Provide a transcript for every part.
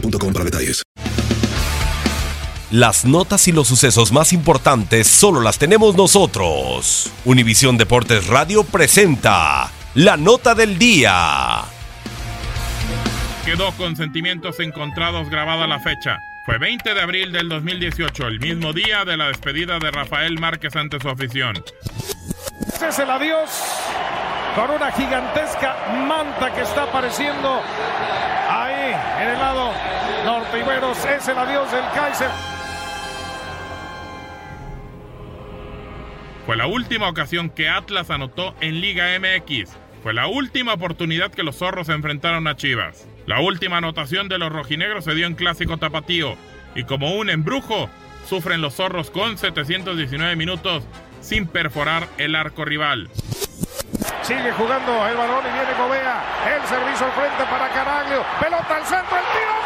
boostmobile.com para detalles. Las notas y los sucesos más importantes solo las tenemos nosotros. Univisión Deportes Radio presenta la nota del día. Quedó con sentimientos encontrados grabada la fecha. Fue 20 de abril del 2018, el mismo día de la despedida de Rafael Márquez ante su afición. Ese es el adiós con una gigantesca manta que está apareciendo ahí en el lado bueno, es el adiós del Kaiser. Fue la última ocasión que Atlas anotó en Liga MX. Fue la última oportunidad que los zorros se enfrentaron a Chivas. La última anotación de los rojinegros se dio en Clásico Tapatío. Y como un embrujo, sufren los zorros con 719 minutos sin perforar el arco rival. Sigue jugando el balón y viene Gobea. El servicio al frente para Caraglio. Pelota al centro, el tiro,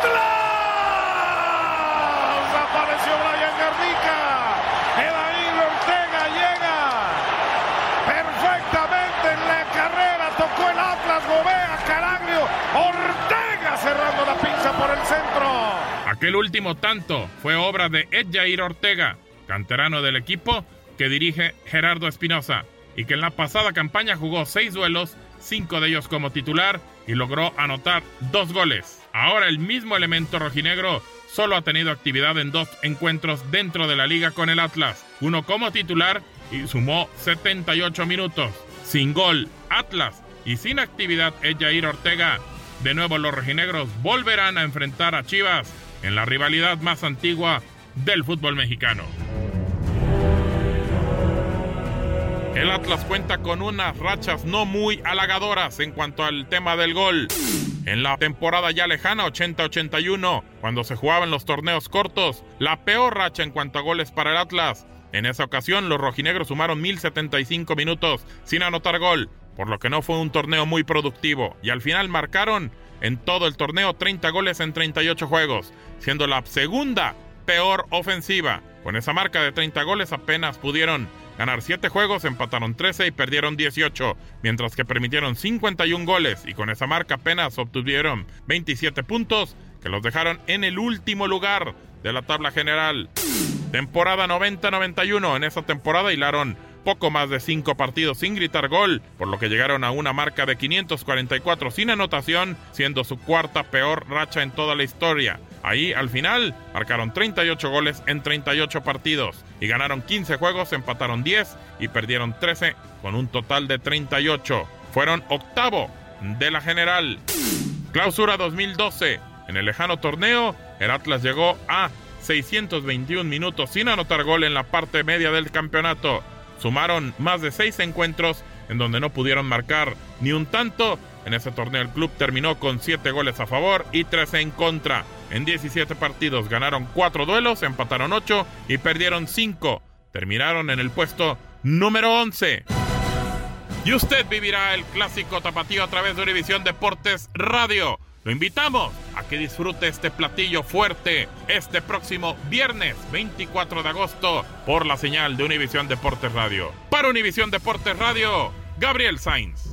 ¡gol! ¡Del Atlas! Apareció Brian Garnica. El Ortega llega perfectamente en la carrera. Tocó el Atlas, Gobea, Caraglio. Ortega cerrando la pinza por el centro. Aquel último tanto fue obra de Ed Jair Ortega, canterano del equipo que dirige Gerardo Espinosa, y que en la pasada campaña jugó seis duelos, cinco de ellos como titular, y logró anotar dos goles. Ahora el mismo elemento rojinegro solo ha tenido actividad en dos encuentros dentro de la liga con el Atlas, uno como titular y sumó 78 minutos. Sin gol, Atlas, y sin actividad Jair Ortega. De nuevo los rojinegros volverán a enfrentar a Chivas en la rivalidad más antigua del fútbol mexicano. El Atlas cuenta con unas rachas no muy halagadoras en cuanto al tema del gol. En la temporada ya lejana 80-81, cuando se jugaban los torneos cortos, la peor racha en cuanto a goles para el Atlas. En esa ocasión los rojinegros sumaron 1075 minutos sin anotar gol, por lo que no fue un torneo muy productivo, y al final marcaron en todo el torneo 30 goles en 38 juegos, siendo la segunda peor ofensiva. Con esa marca de 30 goles apenas pudieron ganar 7 juegos, empataron 13 y perdieron 18, mientras que permitieron 51 goles y con esa marca apenas obtuvieron 27 puntos que los dejaron en el último lugar de la tabla general. Temporada 90-91, en esa temporada hilaron poco más de 5 partidos sin gritar gol, por lo que llegaron a una marca de 544 sin anotación, siendo su cuarta peor racha en toda la historia. Ahí, al final, marcaron 38 goles en 38 partidos y ganaron 15 juegos, empataron 10 y perdieron 13 con un total de 38. Fueron octavo de la general. Clausura 2012. En el lejano torneo, el Atlas llegó a 621 minutos sin anotar gol en la parte media del campeonato. Sumaron más de seis encuentros en donde no pudieron marcar ni un tanto. En ese torneo el club terminó con 7 goles a favor y 13 en contra. En 17 partidos ganaron 4 duelos, empataron 8 y perdieron 5. Terminaron en el puesto número 11. Y usted vivirá el clásico tapatío a través de Univisión Deportes Radio. Lo invitamos a que disfrute este platillo fuerte este próximo viernes 24 de agosto por la señal de Univisión Deportes Radio. Para Univisión Deportes Radio, Gabriel Sainz.